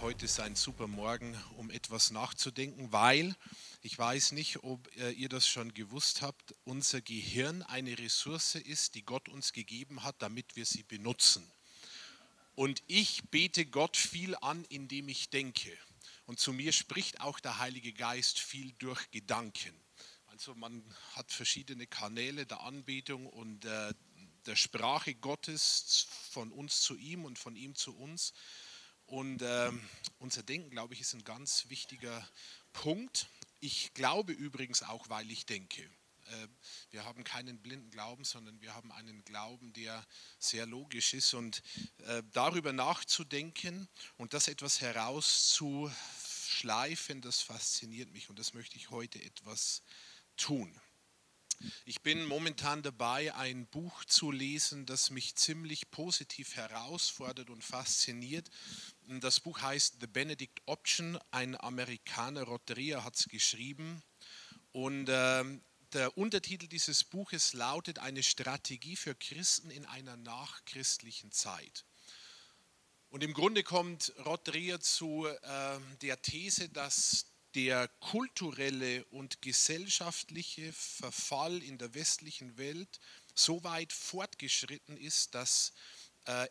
heute ist ein super Morgen, um etwas nachzudenken, weil ich weiß nicht, ob äh, ihr das schon gewusst habt, unser Gehirn eine Ressource ist, die Gott uns gegeben hat, damit wir sie benutzen. Und ich bete Gott viel an, indem ich denke. Und zu mir spricht auch der Heilige Geist viel durch Gedanken. Also man hat verschiedene Kanäle der Anbetung und äh, der Sprache Gottes von uns zu ihm und von ihm zu uns. Und äh, unser Denken, glaube ich, ist ein ganz wichtiger Punkt. Ich glaube übrigens auch, weil ich denke. Äh, wir haben keinen blinden Glauben, sondern wir haben einen Glauben, der sehr logisch ist. Und äh, darüber nachzudenken und das etwas herauszuschleifen, das fasziniert mich und das möchte ich heute etwas tun. Ich bin momentan dabei, ein Buch zu lesen, das mich ziemlich positiv herausfordert und fasziniert. Das Buch heißt The Benedict Option. Ein Amerikaner, Rotteria, hat es geschrieben. Und äh, der Untertitel dieses Buches lautet Eine Strategie für Christen in einer nachchristlichen Zeit. Und im Grunde kommt Rotteria zu äh, der These, dass der kulturelle und gesellschaftliche Verfall in der westlichen Welt so weit fortgeschritten ist, dass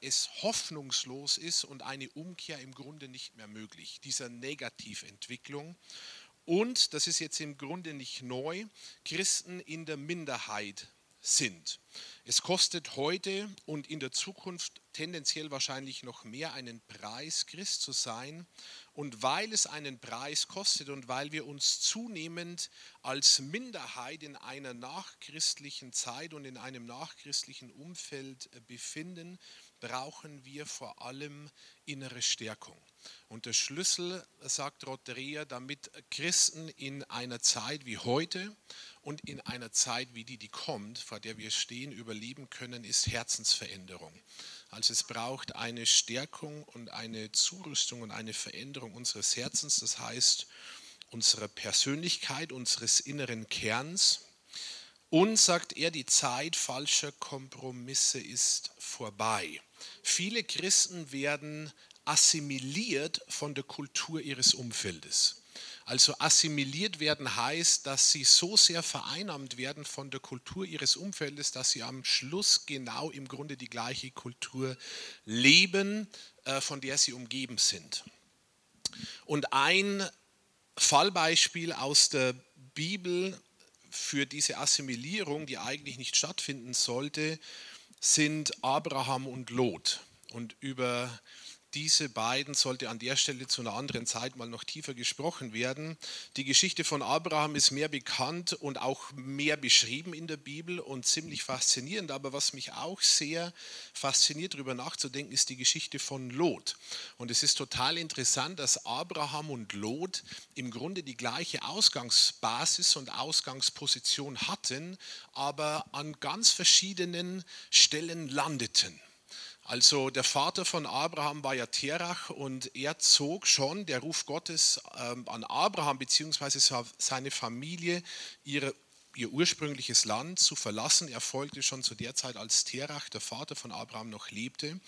es hoffnungslos ist und eine Umkehr im Grunde nicht mehr möglich, dieser Negativentwicklung. Und, das ist jetzt im Grunde nicht neu, Christen in der Minderheit sind. Es kostet heute und in der Zukunft tendenziell wahrscheinlich noch mehr einen Preis, Christ zu sein. Und weil es einen Preis kostet und weil wir uns zunehmend als Minderheit in einer nachchristlichen Zeit und in einem nachchristlichen Umfeld äh, befinden, brauchen wir vor allem innere Stärkung. Und der Schlüssel, sagt Rotteria, damit Christen in einer Zeit wie heute und in einer Zeit wie die, die kommt, vor der wir stehen, überleben können, ist Herzensveränderung. Also es braucht eine Stärkung und eine Zurüstung und eine Veränderung unseres Herzens, das heißt unserer Persönlichkeit, unseres inneren Kerns. Und sagt er, die Zeit falscher Kompromisse ist vorbei. Viele Christen werden assimiliert von der Kultur ihres Umfeldes. Also assimiliert werden heißt, dass sie so sehr vereinnahmt werden von der Kultur ihres Umfeldes, dass sie am Schluss genau im Grunde die gleiche Kultur leben, äh, von der sie umgeben sind. Und ein Fallbeispiel aus der Bibel für diese Assimilierung, die eigentlich nicht stattfinden sollte, sind Abraham und Lot. Und über diese beiden sollte an der Stelle zu einer anderen Zeit mal noch tiefer gesprochen werden. Die Geschichte von Abraham ist mehr bekannt und auch mehr beschrieben in der Bibel und ziemlich faszinierend. Aber was mich auch sehr fasziniert, darüber nachzudenken, ist die Geschichte von Lot. Und es ist total interessant, dass Abraham und Lot im Grunde die gleiche Ausgangsbasis und Ausgangsposition hatten, aber an ganz verschiedenen Stellen landeten. Also der Vater von Abraham war ja Terach und er zog schon, der Ruf Gottes ähm, an Abraham bzw. seine Familie, ihre ihr ursprüngliches Land zu verlassen. Er folgte schon zu der Zeit, als Terach, der Vater von Abraham, noch lebte.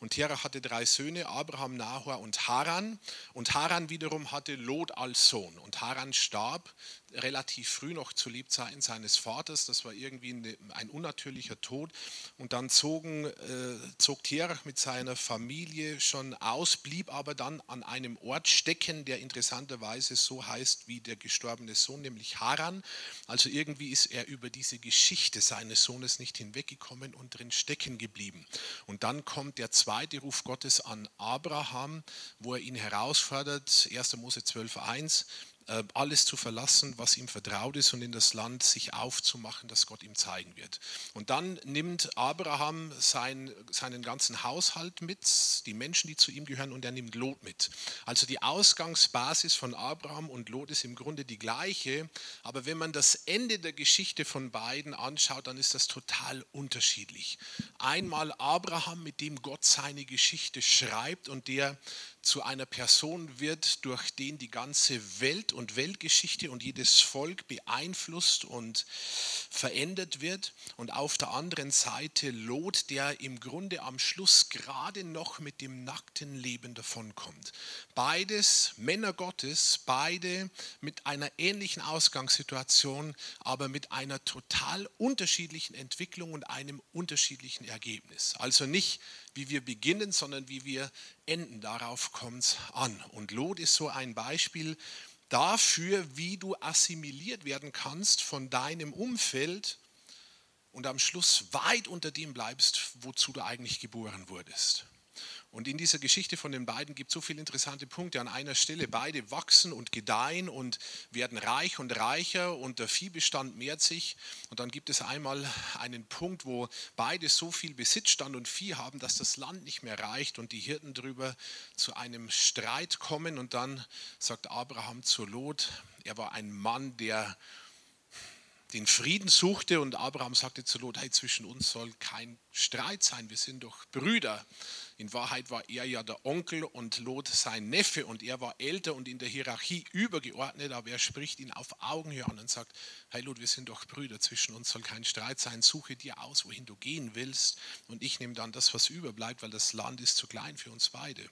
Und Terach hatte drei Söhne, Abraham, Nahor und Haran. Und Haran wiederum hatte Lot als Sohn. Und Haran starb relativ früh noch zu Lebzeiten seines Vaters. Das war irgendwie ein unnatürlicher Tod. Und dann zogen, äh, zog Terach mit seiner Familie schon aus, blieb aber dann an einem Ort stecken, der interessanterweise so heißt wie der gestorbene Sohn, nämlich Haran. Also irgendwie ist er über diese Geschichte seines Sohnes nicht hinweggekommen und drin stecken geblieben. Und dann kommt der zweite Ruf Gottes an Abraham, wo er ihn herausfordert, 1. Mose 12.1 äh, alles zu verlassen, was ihm vertraut ist und in das Land sich aufzumachen, das Gott ihm zeigen wird. Und dann nimmt Abraham sein, seinen ganzen Haushalt mit, die Menschen, die zu ihm gehören, und er nimmt Lot mit. Also die Ausgangsbasis von Abraham und Lot ist im Grunde die gleiche, aber wenn man das Ende der Geschichte von beiden anschaut, dann ist das total unterschiedlich. Einmal Abraham, mit dem Gott seine Geschichte schreibt und der zu einer Person wird, durch den die ganze Welt und Weltgeschichte und jedes Volk beeinflusst und verändert wird. Und auf der anderen Seite Lot, der im Grunde am Schluss gerade noch mit dem nackten Leben davonkommt. Beides Männer Gottes, beide mit einer ähnlichen Ausgangssituation, aber mit einer total unterschiedlichen Entwicklung und einem unterschiedlichen Ergebnis. Also nicht wie wir beginnen, sondern wie wir enden. Darauf kommt es an. Und Lot ist so ein Beispiel dafür, wie du assimiliert werden kannst von deinem Umfeld und am Schluss weit unter dem bleibst, wozu du eigentlich geboren wurdest. Und in dieser Geschichte von den beiden gibt es so viele interessante Punkte. An einer Stelle, beide wachsen und gedeihen und werden reich und reicher und der Viehbestand mehrt sich. Und dann gibt es einmal einen Punkt, wo beide so viel Besitzstand und Vieh haben, dass das Land nicht mehr reicht und die Hirten darüber zu einem Streit kommen. Und dann sagt Abraham zu Lot, er war ein Mann, der den Frieden suchte und Abraham sagte zu Lot, hey, zwischen uns soll kein Streit sein, wir sind doch Brüder. In Wahrheit war er ja der Onkel und Lot sein Neffe und er war älter und in der Hierarchie übergeordnet, aber er spricht ihn auf Augenhöhe an und sagt, hey Lot, wir sind doch Brüder, zwischen uns soll kein Streit sein, suche dir aus, wohin du gehen willst und ich nehme dann das, was überbleibt, weil das Land ist zu klein für uns beide.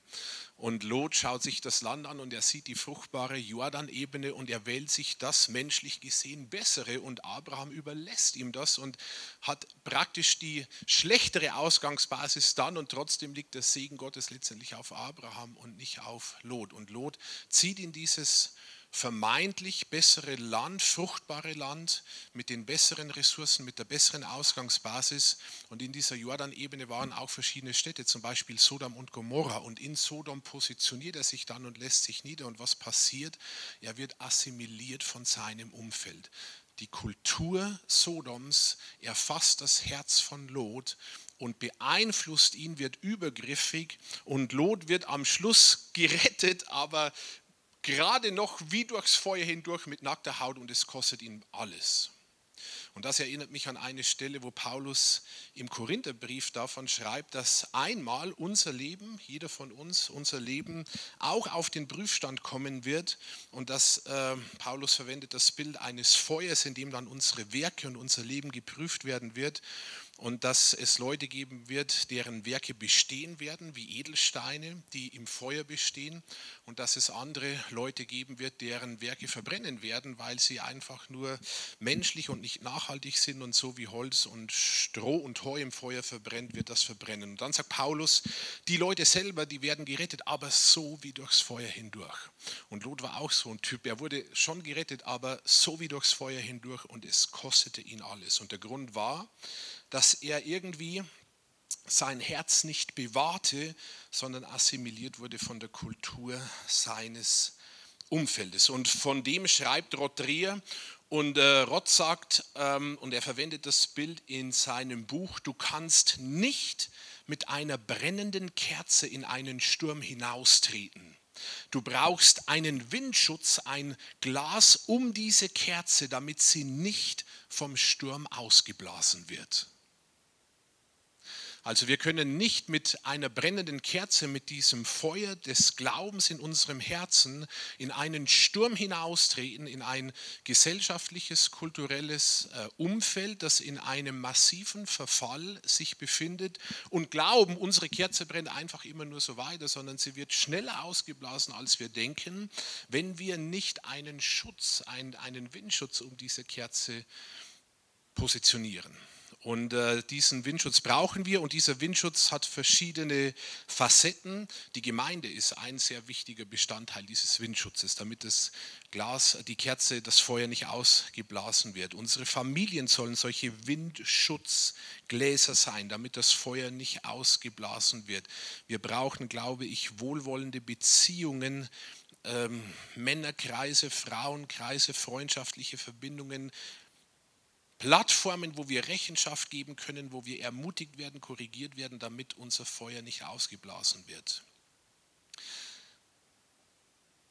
Und Lot schaut sich das Land an und er sieht die fruchtbare Jordanebene und er wählt sich das menschlich gesehen bessere und Abraham überlässt ihm das und hat praktisch die schlechtere Ausgangsbasis dann und trotzdem liegt der Segen Gottes letztendlich auf Abraham und nicht auf Lot. Und Lot zieht in dieses vermeintlich bessere Land, fruchtbare Land mit den besseren Ressourcen, mit der besseren Ausgangsbasis. Und in dieser Jordanebene waren auch verschiedene Städte, zum Beispiel Sodom und Gomorra. Und in Sodom positioniert er sich dann und lässt sich nieder. Und was passiert? Er wird assimiliert von seinem Umfeld. Die Kultur Sodoms erfasst das Herz von Lot und beeinflusst ihn, wird übergriffig und Lot wird am Schluss gerettet, aber gerade noch wie durchs Feuer hindurch mit nackter Haut und es kostet ihn alles. Und das erinnert mich an eine Stelle, wo Paulus im Korintherbrief davon schreibt, dass einmal unser Leben, jeder von uns, unser Leben auch auf den Prüfstand kommen wird. Und dass äh, Paulus verwendet das Bild eines Feuers, in dem dann unsere Werke und unser Leben geprüft werden wird und dass es Leute geben wird, deren Werke bestehen werden, wie Edelsteine, die im Feuer bestehen, und dass es andere Leute geben wird, deren Werke verbrennen werden, weil sie einfach nur menschlich und nicht nachhaltig sind und so wie Holz und Stroh und Heu im Feuer verbrennt, wird das verbrennen. Und dann sagt Paulus, die Leute selber, die werden gerettet, aber so wie durchs Feuer hindurch. Und Lot war auch so ein Typ, er wurde schon gerettet, aber so wie durchs Feuer hindurch und es kostete ihn alles. Und der Grund war, dass er irgendwie sein Herz nicht bewahrte, sondern assimiliert wurde von der Kultur seines Umfeldes. Und von dem schreibt Rotrier und äh, Rott sagt, ähm, und er verwendet das Bild in seinem Buch, du kannst nicht mit einer brennenden Kerze in einen Sturm hinaustreten. Du brauchst einen Windschutz, ein Glas um diese Kerze, damit sie nicht vom Sturm ausgeblasen wird. Also wir können nicht mit einer brennenden Kerze, mit diesem Feuer des Glaubens in unserem Herzen in einen Sturm hinaustreten, in ein gesellschaftliches, kulturelles äh, Umfeld, das in einem massiven Verfall sich befindet und glauben, unsere Kerze brennt einfach immer nur so weiter, sondern sie wird schneller ausgeblasen, als wir denken, wenn wir nicht einen Schutz, einen Windschutz um diese Kerze positionieren. Und äh, diesen Windschutz brauchen wir und dieser Windschutz hat verschiedene Facetten. Die Gemeinde ist ein sehr wichtiger Bestandteil dieses Windschutzes, damit das Glas, die Kerze, das Feuer nicht ausgeblasen wird. Unsere Familien sollen solche Windschutzgläser sein, damit das Feuer nicht ausgeblasen wird. Wir brauchen, glaube ich, wohlwollende Beziehungen ähm, Männerkreise, Frauenkreise, freundschaftliche Verbindungen, Plattformen, wo wir Rechenschaft geben können, wo wir ermutigt werden, korrigiert werden, damit unser Feuer nicht ausgeblasen wird.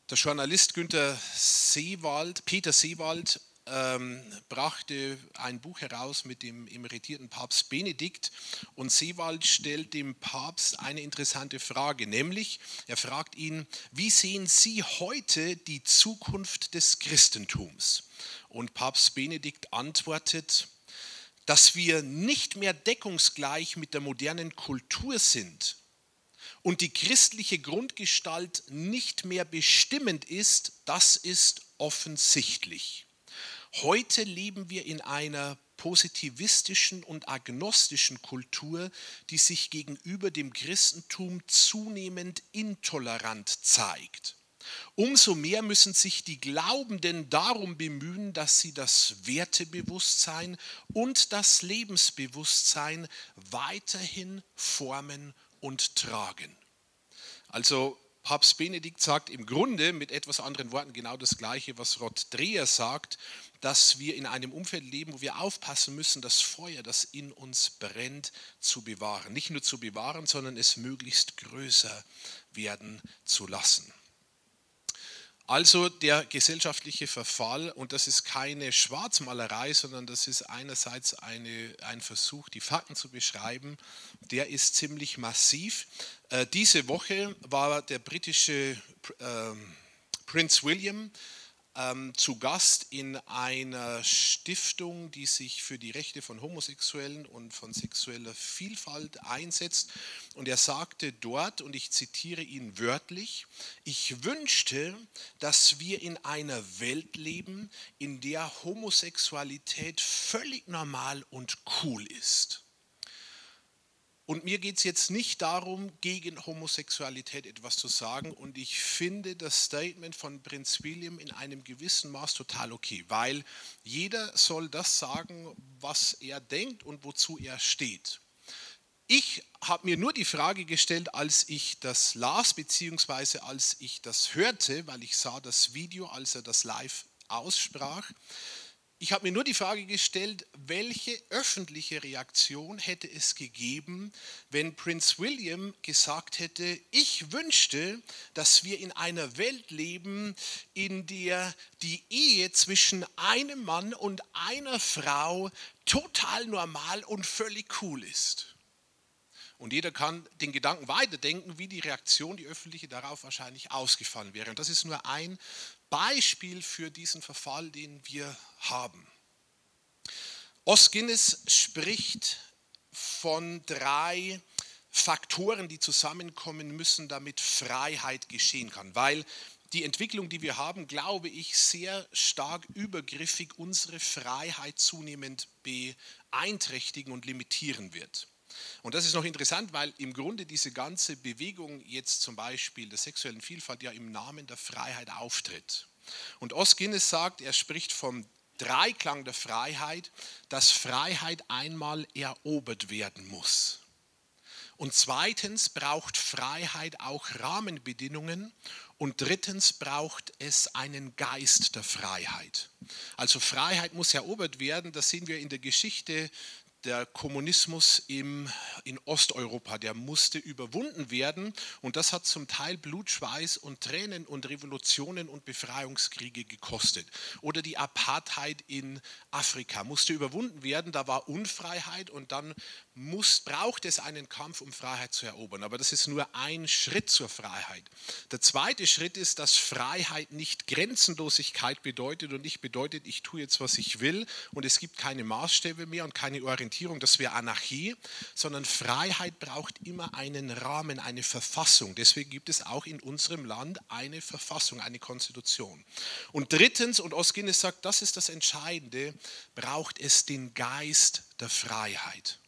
Der Journalist Günter Seewald, Peter Seewald ähm, brachte ein Buch heraus mit dem emeritierten Papst Benedikt und Seewald stellt dem Papst eine interessante Frage, nämlich er fragt ihn, wie sehen Sie heute die Zukunft des Christentums? Und Papst Benedikt antwortet, dass wir nicht mehr deckungsgleich mit der modernen Kultur sind und die christliche Grundgestalt nicht mehr bestimmend ist, das ist offensichtlich. Heute leben wir in einer positivistischen und agnostischen Kultur, die sich gegenüber dem Christentum zunehmend intolerant zeigt. Umso mehr müssen sich die Glaubenden darum bemühen, dass sie das Wertebewusstsein und das Lebensbewusstsein weiterhin formen und tragen. Also Papst Benedikt sagt im Grunde mit etwas anderen Worten genau das Gleiche, was Rod Dreher sagt, dass wir in einem Umfeld leben, wo wir aufpassen müssen, das Feuer, das in uns brennt, zu bewahren. Nicht nur zu bewahren, sondern es möglichst größer werden zu lassen. Also der gesellschaftliche Verfall, und das ist keine Schwarzmalerei, sondern das ist einerseits eine, ein Versuch, die Fakten zu beschreiben, der ist ziemlich massiv. Äh, diese Woche war der britische äh, Prinz William ähm, zu Gast in einer Stiftung, die sich für die Rechte von Homosexuellen und von sexueller Vielfalt einsetzt. Und er sagte dort, und ich zitiere ihn wörtlich, ich wünschte, dass wir in einer Welt leben, in der Homosexualität völlig normal und cool ist. Und mir geht es jetzt nicht darum, gegen Homosexualität etwas zu sagen. Und ich finde das Statement von Prinz William in einem gewissen Maß total okay, weil jeder soll das sagen, was er denkt und wozu er steht. Ich habe mir nur die Frage gestellt, als ich das las, beziehungsweise als ich das hörte, weil ich sah das Video, als er das live aussprach. Ich habe mir nur die Frage gestellt, welche öffentliche Reaktion hätte es gegeben, wenn Prinz William gesagt hätte, ich wünschte, dass wir in einer Welt leben, in der die Ehe zwischen einem Mann und einer Frau total normal und völlig cool ist. Und jeder kann den Gedanken weiterdenken, wie die Reaktion, die öffentliche darauf wahrscheinlich ausgefallen wäre. Und das ist nur ein Beispiel für diesen Verfall, den wir haben. Os spricht von drei Faktoren, die zusammenkommen müssen, damit Freiheit geschehen kann. Weil die Entwicklung, die wir haben, glaube ich, sehr stark übergriffig unsere Freiheit zunehmend beeinträchtigen und limitieren wird. Und das ist noch interessant, weil im Grunde diese ganze Bewegung jetzt zum Beispiel der sexuellen Vielfalt ja im Namen der Freiheit auftritt. Und Os Guinness sagt, er spricht vom Dreiklang der Freiheit, dass Freiheit einmal erobert werden muss. Und zweitens braucht Freiheit auch Rahmenbedingungen. Und drittens braucht es einen Geist der Freiheit. Also Freiheit muss erobert werden. Das sehen wir in der Geschichte der Kommunismus im, in Osteuropa, der musste überwunden werden und das hat zum Teil Blut, Schweiß und Tränen und Revolutionen und Befreiungskriege gekostet. Oder die Apartheid in Afrika musste überwunden werden, da war Unfreiheit und dann muss, braucht es einen Kampf, um Freiheit zu erobern. Aber das ist nur ein Schritt zur Freiheit. Der zweite Schritt ist, dass Freiheit nicht Grenzenlosigkeit bedeutet und nicht bedeutet, ich tue jetzt, was ich will und es gibt keine Maßstäbe mehr und keine Orientierung das wäre Anarchie, sondern Freiheit braucht immer einen Rahmen, eine Verfassung. Deswegen gibt es auch in unserem Land eine Verfassung, eine Konstitution. Und drittens, und Oskines sagt, das ist das Entscheidende, braucht es den Geist der Freiheit.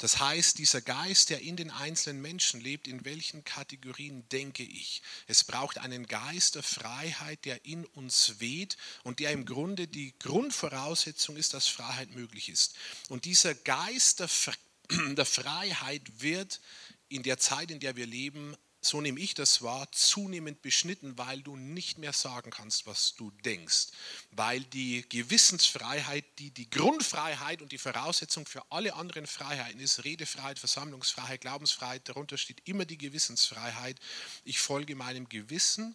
Das heißt, dieser Geist, der in den einzelnen Menschen lebt, in welchen Kategorien denke ich? Es braucht einen Geist der Freiheit, der in uns weht und der im Grunde die Grundvoraussetzung ist, dass Freiheit möglich ist. Und dieser Geist der, der Freiheit wird in der Zeit, in der wir leben, so nehme ich das wahr, zunehmend beschnitten, weil du nicht mehr sagen kannst, was du denkst. Weil die Gewissensfreiheit, die die Grundfreiheit und die Voraussetzung für alle anderen Freiheiten ist, Redefreiheit, Versammlungsfreiheit, Glaubensfreiheit, darunter steht immer die Gewissensfreiheit. Ich folge meinem Gewissen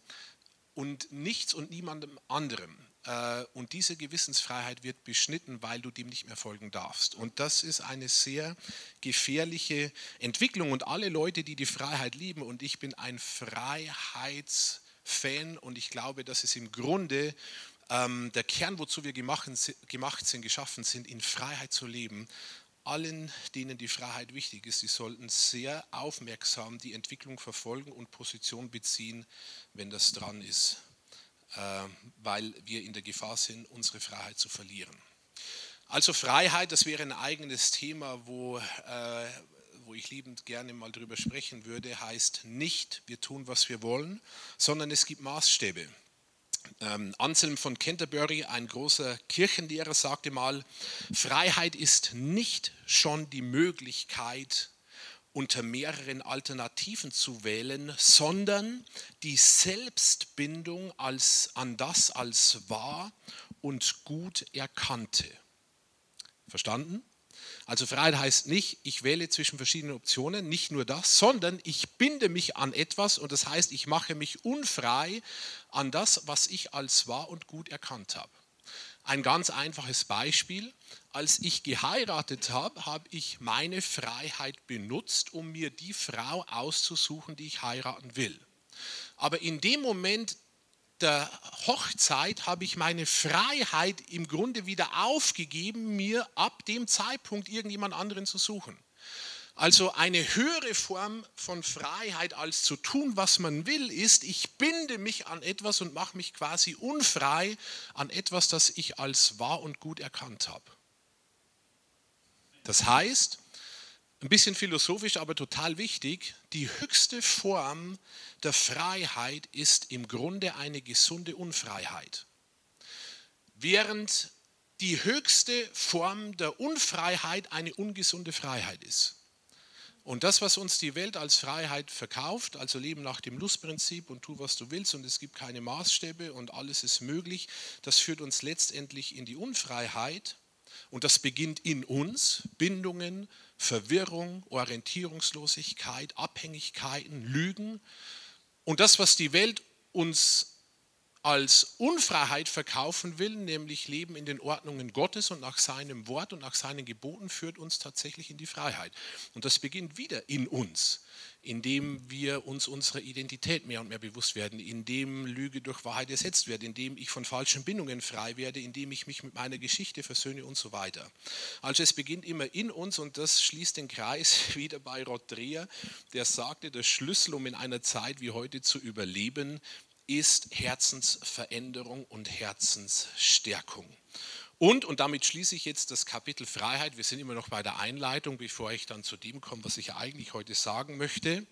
und nichts und niemandem anderem. Äh, und diese Gewissensfreiheit wird beschnitten, weil du dem nicht mehr folgen darfst. Und das ist eine sehr gefährliche Entwicklung. Und alle Leute, die die Freiheit lieben, und ich bin ein Freiheitsfan und ich glaube, dass es im Grunde ähm, der Kern, wozu wir gemacht, sind, geschaffen sind, in Freiheit zu leben, allen, denen die Freiheit wichtig ist, die sollten sehr aufmerksam die Entwicklung verfolgen und Position beziehen, wenn das dran ist, weil wir in der Gefahr sind, unsere Freiheit zu verlieren. Also Freiheit, das wäre ein eigenes Thema, wo, äh, wo ich liebend gerne mal drüber sprechen würde, heißt nicht, wir tun, was wir wollen, sondern es gibt Maßstäbe. Ähm, Anselm von Canterbury, ein großer Kirchenlehrer, sagte mal, Freiheit ist nicht schon die Möglichkeit, unter mehreren Alternativen zu wählen, sondern die Selbstbindung als, an das als wahr und gut erkannte. Verstanden? Also Freiheit heißt nicht, ich wähle zwischen verschiedenen Optionen, nicht nur das, sondern ich binde mich an etwas und das heißt, ich mache mich unfrei an das, was ich als wahr und gut erkannt habe. Ein ganz einfaches Beispiel. Als ich geheiratet habe, habe ich meine Freiheit benutzt, um mir die Frau auszusuchen, die ich heiraten will. Aber in dem Moment der Hochzeit habe ich meine Freiheit im Grunde wieder aufgegeben, mir ab dem Zeitpunkt irgendjemand anderen zu suchen. Also eine höhere Form von Freiheit als zu tun, was man will, ist, ich binde mich an etwas und mache mich quasi unfrei an etwas, das ich als wahr und gut erkannt habe. Das heißt, ein bisschen philosophisch, aber total wichtig, die höchste Form der Freiheit ist im Grunde eine gesunde Unfreiheit. Während die höchste Form der Unfreiheit eine ungesunde Freiheit ist. Und das, was uns die Welt als Freiheit verkauft, also Leben nach dem Lustprinzip und tu, was du willst und es gibt keine Maßstäbe und alles ist möglich, das führt uns letztendlich in die Unfreiheit und das beginnt in uns, Bindungen, Verwirrung, Orientierungslosigkeit, Abhängigkeiten, Lügen. Und das, was die Welt uns als Unfreiheit verkaufen will, nämlich Leben in den Ordnungen Gottes und nach seinem Wort und nach seinen Geboten, führt uns tatsächlich in die Freiheit. Und das beginnt wieder in uns indem wir uns unserer Identität mehr und mehr bewusst werden, indem Lüge durch Wahrheit ersetzt wird, indem ich von falschen Bindungen frei werde, indem ich mich mit meiner Geschichte versöhne und so weiter. Also es beginnt immer in uns und das schließt den Kreis wieder bei Rod Dreher, der sagte, der Schlüssel, um in einer Zeit wie heute zu überleben, ist Herzensveränderung und Herzensstärkung. Und, und damit schließe ich jetzt das Kapitel Freiheit, wir sind immer noch bei der Einleitung, bevor ich dann zu dem komme, was ich eigentlich heute sagen möchte.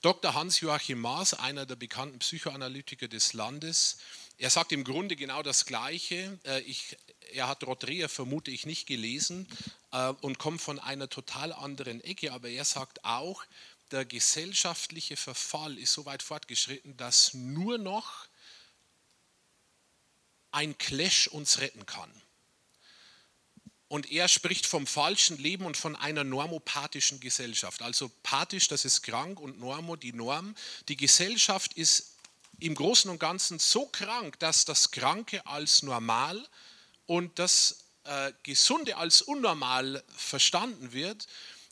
Dr. Hans-Joachim Maas, einer der bekannten Psychoanalytiker des Landes, er sagt im Grunde genau das Gleiche. Äh, ich, er hat Rodrea, vermute ich, nicht gelesen äh, und kommt von einer total anderen Ecke, aber er sagt auch, der gesellschaftliche Verfall ist so weit fortgeschritten, dass nur noch ein Clash uns retten kann. Und er spricht vom falschen Leben und von einer normopathischen Gesellschaft. Also pathisch, das ist krank und normo, die Norm. Die Gesellschaft ist im Großen und Ganzen so krank, dass das Kranke als normal und das äh, Gesunde als unnormal verstanden wird.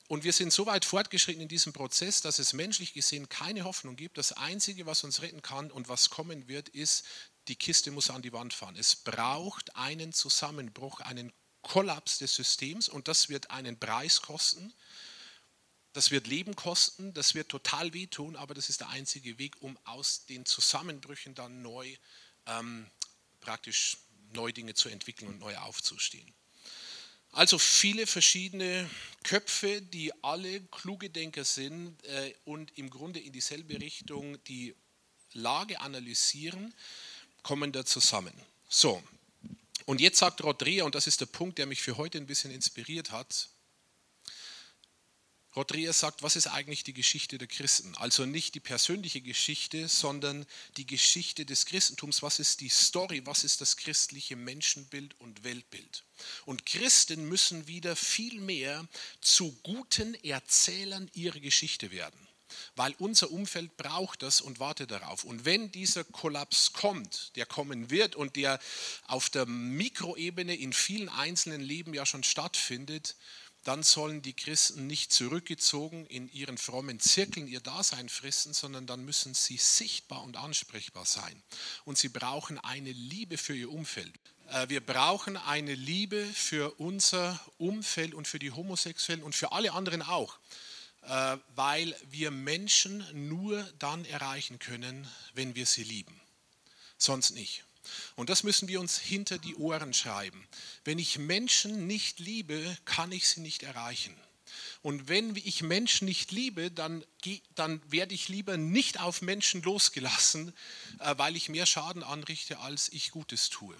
Und wir sind so weit fortgeschritten in diesem Prozess, dass es menschlich gesehen keine Hoffnung gibt. Das Einzige, was uns retten kann und was kommen wird, ist, die Kiste muss an die Wand fahren. Es braucht einen Zusammenbruch, einen Kollaps des Systems und das wird einen Preis kosten. Das wird Leben kosten, das wird total wehtun, aber das ist der einzige Weg, um aus den Zusammenbrüchen dann neu, ähm, praktisch neue Dinge zu entwickeln und neu aufzustehen. Also viele verschiedene Köpfe, die alle kluge Denker sind äh, und im Grunde in dieselbe Richtung die Lage analysieren, kommen da zusammen. So, und jetzt sagt Rodria, und das ist der Punkt, der mich für heute ein bisschen inspiriert hat, Rodria sagt, was ist eigentlich die Geschichte der Christen? Also nicht die persönliche Geschichte, sondern die Geschichte des Christentums. Was ist die Story? Was ist das christliche Menschenbild und Weltbild? Und Christen müssen wieder viel mehr zu guten Erzählern ihrer Geschichte werden. Weil unser Umfeld braucht das und wartet darauf. Und wenn dieser Kollaps kommt, der kommen wird und der auf der Mikroebene in vielen einzelnen Leben ja schon stattfindet, dann sollen die Christen nicht zurückgezogen in ihren frommen Zirkeln ihr Dasein fristen, sondern dann müssen sie sichtbar und ansprechbar sein. Und sie brauchen eine Liebe für ihr Umfeld. Äh, wir brauchen eine Liebe für unser Umfeld und für die Homosexuellen und für alle anderen auch. Äh, weil wir Menschen nur dann erreichen können, wenn wir sie lieben. Sonst nicht. Und das müssen wir uns hinter die Ohren schreiben. Wenn ich Menschen nicht liebe, kann ich sie nicht erreichen. Und wenn ich Menschen nicht liebe, dann, dann werde ich lieber nicht auf Menschen losgelassen, äh, weil ich mehr Schaden anrichte, als ich Gutes tue.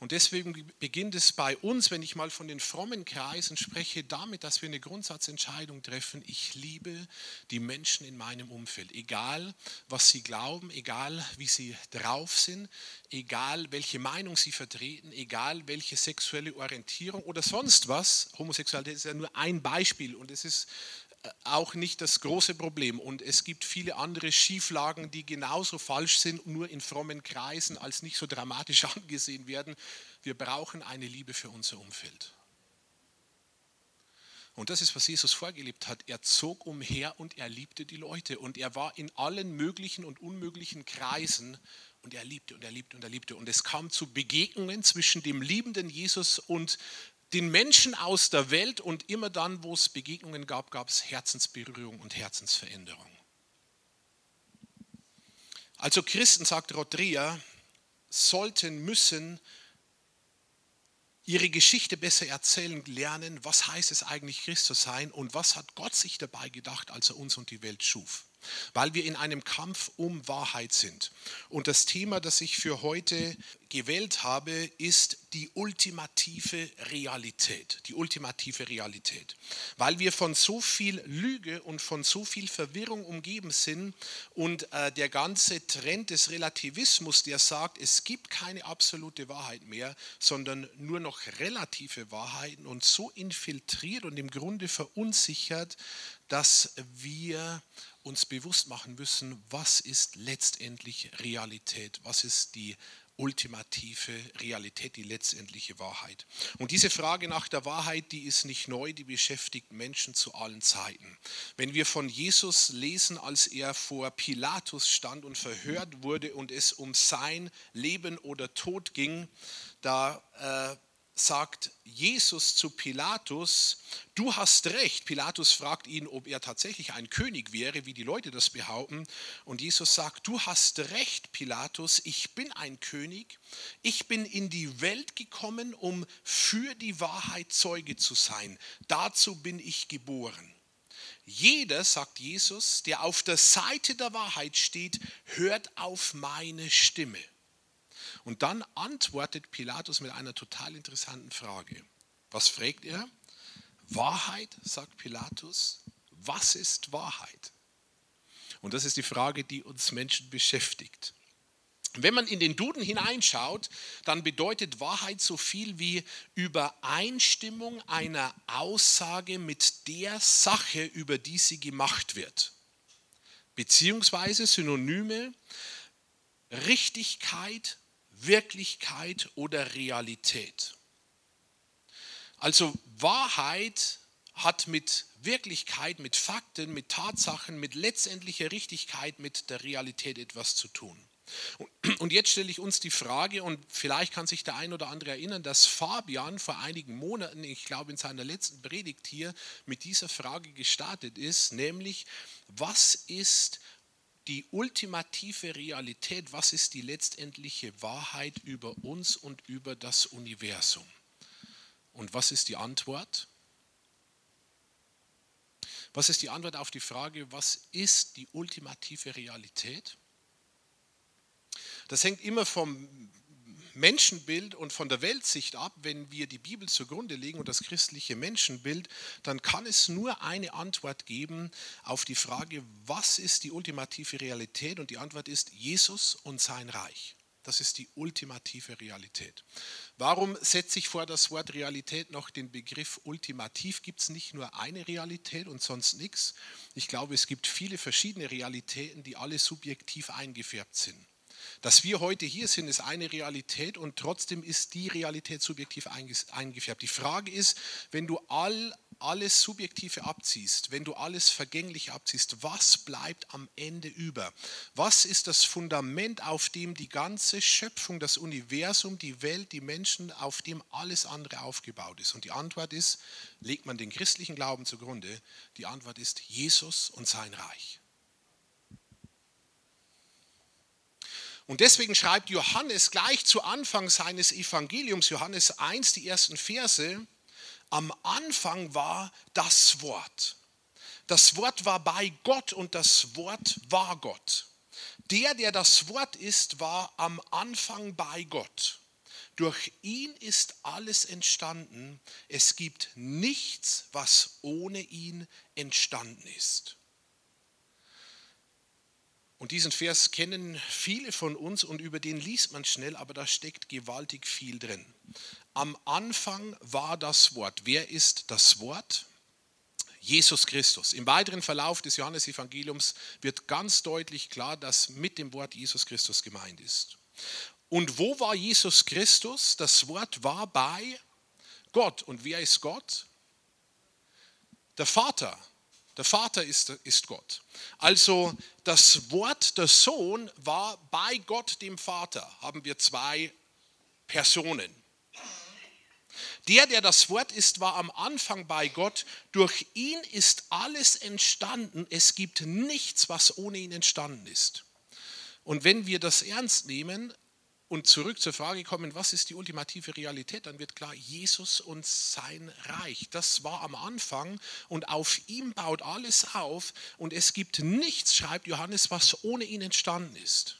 Und deswegen beginnt es bei uns, wenn ich mal von den frommen Kreisen spreche, damit, dass wir eine Grundsatzentscheidung treffen. Ich liebe die Menschen in meinem Umfeld, egal was sie glauben, egal wie sie drauf sind, egal welche Meinung sie vertreten, egal welche sexuelle Orientierung oder sonst was. Homosexualität ist ja nur ein Beispiel und es ist auch nicht das große Problem. Und es gibt viele andere Schieflagen, die genauso falsch sind, nur in frommen Kreisen als nicht so dramatisch angesehen werden. Wir brauchen eine Liebe für unser Umfeld. Und das ist, was Jesus vorgelebt hat. Er zog umher und er liebte die Leute. Und er war in allen möglichen und unmöglichen Kreisen und er liebte und er liebte und er liebte. Und es kam zu Begegnungen zwischen dem liebenden Jesus und den Menschen aus der Welt und immer dann, wo es Begegnungen gab, gab es Herzensberührung und Herzensveränderung. Also Christen, sagt Rodria, sollten, müssen ihre Geschichte besser erzählen lernen, was heißt es eigentlich, Christus sein und was hat Gott sich dabei gedacht, als er uns und die Welt schuf weil wir in einem Kampf um Wahrheit sind. Und das Thema, das ich für heute gewählt habe, ist die ultimative Realität. Die ultimative Realität. Weil wir von so viel Lüge und von so viel Verwirrung umgeben sind und äh, der ganze Trend des Relativismus, der sagt, es gibt keine absolute Wahrheit mehr, sondern nur noch relative Wahrheiten und so infiltriert und im Grunde verunsichert, dass wir uns bewusst machen müssen, was ist letztendlich Realität, was ist die ultimative Realität, die letztendliche Wahrheit. Und diese Frage nach der Wahrheit, die ist nicht neu, die beschäftigt Menschen zu allen Zeiten. Wenn wir von Jesus lesen, als er vor Pilatus stand und verhört wurde und es um sein Leben oder Tod ging, da äh, sagt Jesus zu Pilatus, du hast recht. Pilatus fragt ihn, ob er tatsächlich ein König wäre, wie die Leute das behaupten. Und Jesus sagt, du hast recht, Pilatus, ich bin ein König. Ich bin in die Welt gekommen, um für die Wahrheit Zeuge zu sein. Dazu bin ich geboren. Jeder, sagt Jesus, der auf der Seite der Wahrheit steht, hört auf meine Stimme. Und dann antwortet Pilatus mit einer total interessanten Frage. Was fragt er? Wahrheit, sagt Pilatus. Was ist Wahrheit? Und das ist die Frage, die uns Menschen beschäftigt. Wenn man in den Duden hineinschaut, dann bedeutet Wahrheit so viel wie Übereinstimmung einer Aussage mit der Sache, über die sie gemacht wird. Beziehungsweise Synonyme Richtigkeit, Wirklichkeit oder Realität. Also Wahrheit hat mit Wirklichkeit, mit Fakten, mit Tatsachen, mit letztendlicher Richtigkeit, mit der Realität etwas zu tun. Und jetzt stelle ich uns die Frage, und vielleicht kann sich der ein oder andere erinnern, dass Fabian vor einigen Monaten, ich glaube in seiner letzten Predigt hier, mit dieser Frage gestartet ist, nämlich, was ist die ultimative Realität, was ist die letztendliche Wahrheit über uns und über das Universum? Und was ist die Antwort? Was ist die Antwort auf die Frage, was ist die ultimative Realität? Das hängt immer vom Menschenbild und von der Weltsicht ab, wenn wir die Bibel zugrunde legen und das christliche Menschenbild, dann kann es nur eine Antwort geben auf die Frage, was ist die ultimative Realität? Und die Antwort ist Jesus und sein Reich. Das ist die ultimative Realität. Warum setze ich vor das Wort Realität noch den Begriff ultimativ? Gibt es nicht nur eine Realität und sonst nichts? Ich glaube, es gibt viele verschiedene Realitäten, die alle subjektiv eingefärbt sind. Dass wir heute hier sind, ist eine Realität und trotzdem ist die Realität subjektiv eingefärbt. Die Frage ist, wenn du all, alles Subjektive abziehst, wenn du alles Vergängliche abziehst, was bleibt am Ende über? Was ist das Fundament, auf dem die ganze Schöpfung, das Universum, die Welt, die Menschen, auf dem alles andere aufgebaut ist? Und die Antwort ist, legt man den christlichen Glauben zugrunde, die Antwort ist Jesus und sein Reich. Und deswegen schreibt Johannes gleich zu Anfang seines Evangeliums, Johannes 1, die ersten Verse, am Anfang war das Wort. Das Wort war bei Gott und das Wort war Gott. Der, der das Wort ist, war am Anfang bei Gott. Durch ihn ist alles entstanden. Es gibt nichts, was ohne ihn entstanden ist. Und diesen Vers kennen viele von uns und über den liest man schnell, aber da steckt gewaltig viel drin. Am Anfang war das Wort. Wer ist das Wort? Jesus Christus. Im weiteren Verlauf des Johannesevangeliums wird ganz deutlich klar, dass mit dem Wort Jesus Christus gemeint ist. Und wo war Jesus Christus? Das Wort war bei Gott. Und wer ist Gott? Der Vater. Der Vater ist, ist Gott. Also das Wort der Sohn war bei Gott dem Vater. Haben wir zwei Personen. Der, der das Wort ist, war am Anfang bei Gott. Durch ihn ist alles entstanden. Es gibt nichts, was ohne ihn entstanden ist. Und wenn wir das ernst nehmen, und zurück zur Frage kommen, was ist die ultimative Realität, dann wird klar, Jesus und sein Reich. Das war am Anfang und auf ihm baut alles auf und es gibt nichts, schreibt Johannes, was ohne ihn entstanden ist.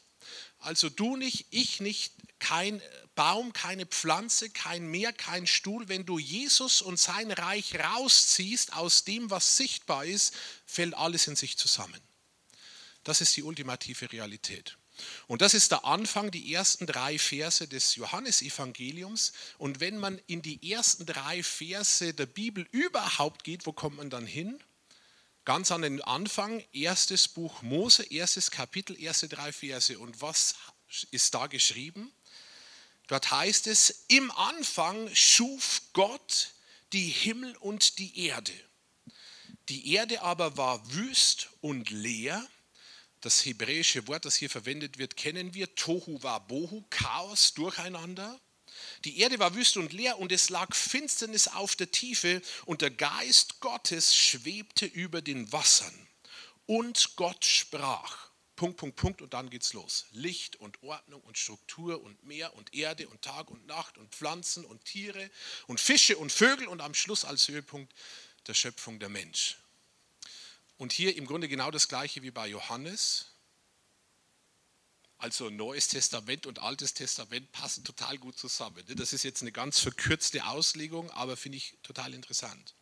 Also du nicht, ich nicht, kein Baum, keine Pflanze, kein Meer, kein Stuhl. Wenn du Jesus und sein Reich rausziehst aus dem, was sichtbar ist, fällt alles in sich zusammen. Das ist die ultimative Realität. Und das ist der Anfang, die ersten drei Verse des Johannesevangeliums. Und wenn man in die ersten drei Verse der Bibel überhaupt geht, wo kommt man dann hin? Ganz an den Anfang, erstes Buch Mose, erstes Kapitel, erste drei Verse. Und was ist da geschrieben? Dort heißt es, im Anfang schuf Gott die Himmel und die Erde. Die Erde aber war wüst und leer das hebräische Wort, das hier verwendet wird, kennen wir. Tohu war Bohu, Chaos, Durcheinander. Die Erde war wüst und leer und es lag Finsternis auf der Tiefe und der Geist Gottes schwebte über den Wassern. Und Gott sprach. Punkt, Punkt, Punkt und dann geht's los. Licht und Ordnung und Struktur und Meer und Erde und Tag und Nacht und Pflanzen und Tiere und Fische und Vögel und am Schluss als Höhepunkt der Schöpfung der Mensch. Und hier im Grunde genau das gleiche wie bei Johannes. Also Neues Testament und Altes Testament passen total gut zusammen. Das ist jetzt eine ganz verkürzte Auslegung, aber finde ich total interessant.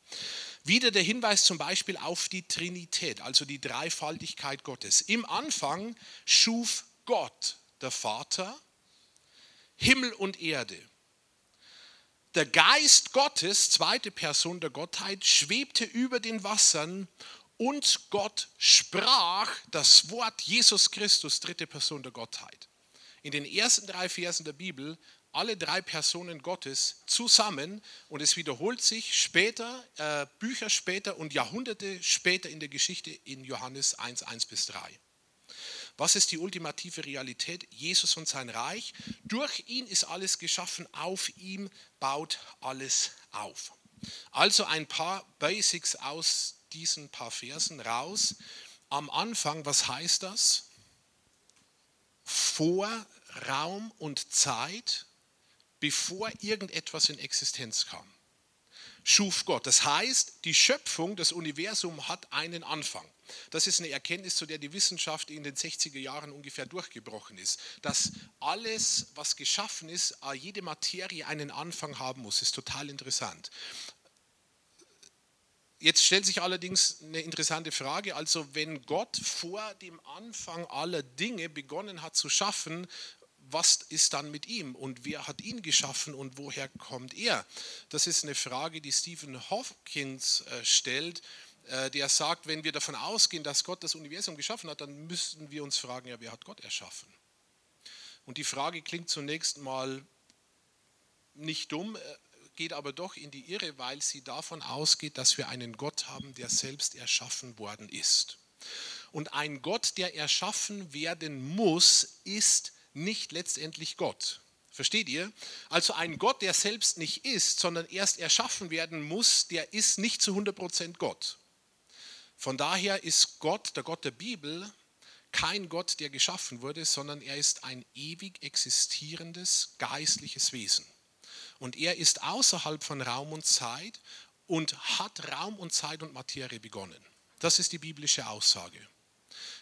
Wieder der Hinweis zum Beispiel auf die Trinität, also die Dreifaltigkeit Gottes. Im Anfang schuf Gott, der Vater, Himmel und Erde. Der Geist Gottes, zweite Person der Gottheit, schwebte über den Wassern und Gott sprach das Wort Jesus Christus, dritte Person der Gottheit. In den ersten drei Versen der Bibel alle drei Personen Gottes zusammen und es wiederholt sich später, äh, Bücher später und Jahrhunderte später in der Geschichte in Johannes 1, 1 bis 3. Was ist die ultimative Realität? Jesus und sein Reich. Durch ihn ist alles geschaffen, auf ihm baut alles auf. Also ein paar Basics aus diesen paar Versen raus. Am Anfang, was heißt das? Vor Raum und Zeit, bevor irgendetwas in Existenz kam, schuf Gott. Das heißt, die Schöpfung, das Universum hat einen Anfang. Das ist eine Erkenntnis, zu der die Wissenschaft in den 60er Jahren ungefähr durchgebrochen ist. Dass alles, was geschaffen ist, jede Materie einen Anfang haben muss, ist total interessant. Jetzt stellt sich allerdings eine interessante Frage. Also wenn Gott vor dem Anfang aller Dinge begonnen hat zu schaffen, was ist dann mit ihm und wer hat ihn geschaffen und woher kommt er? Das ist eine Frage, die Stephen Hawkins äh, stellt, äh, der sagt, wenn wir davon ausgehen, dass Gott das Universum geschaffen hat, dann müssten wir uns fragen, ja, wer hat Gott erschaffen? Und die Frage klingt zunächst mal nicht dumm, äh, geht aber doch in die Irre, weil sie davon ausgeht, dass wir einen Gott haben, der selbst erschaffen worden ist. Und ein Gott, der erschaffen werden muss, ist nicht letztendlich Gott. Versteht ihr? Also ein Gott, der selbst nicht ist, sondern erst erschaffen werden muss, der ist nicht zu 100% Gott. Von daher ist Gott, der Gott der Bibel, kein Gott, der geschaffen wurde, sondern er ist ein ewig existierendes geistliches Wesen. Und er ist außerhalb von Raum und Zeit und hat Raum und Zeit und Materie begonnen. Das ist die biblische Aussage.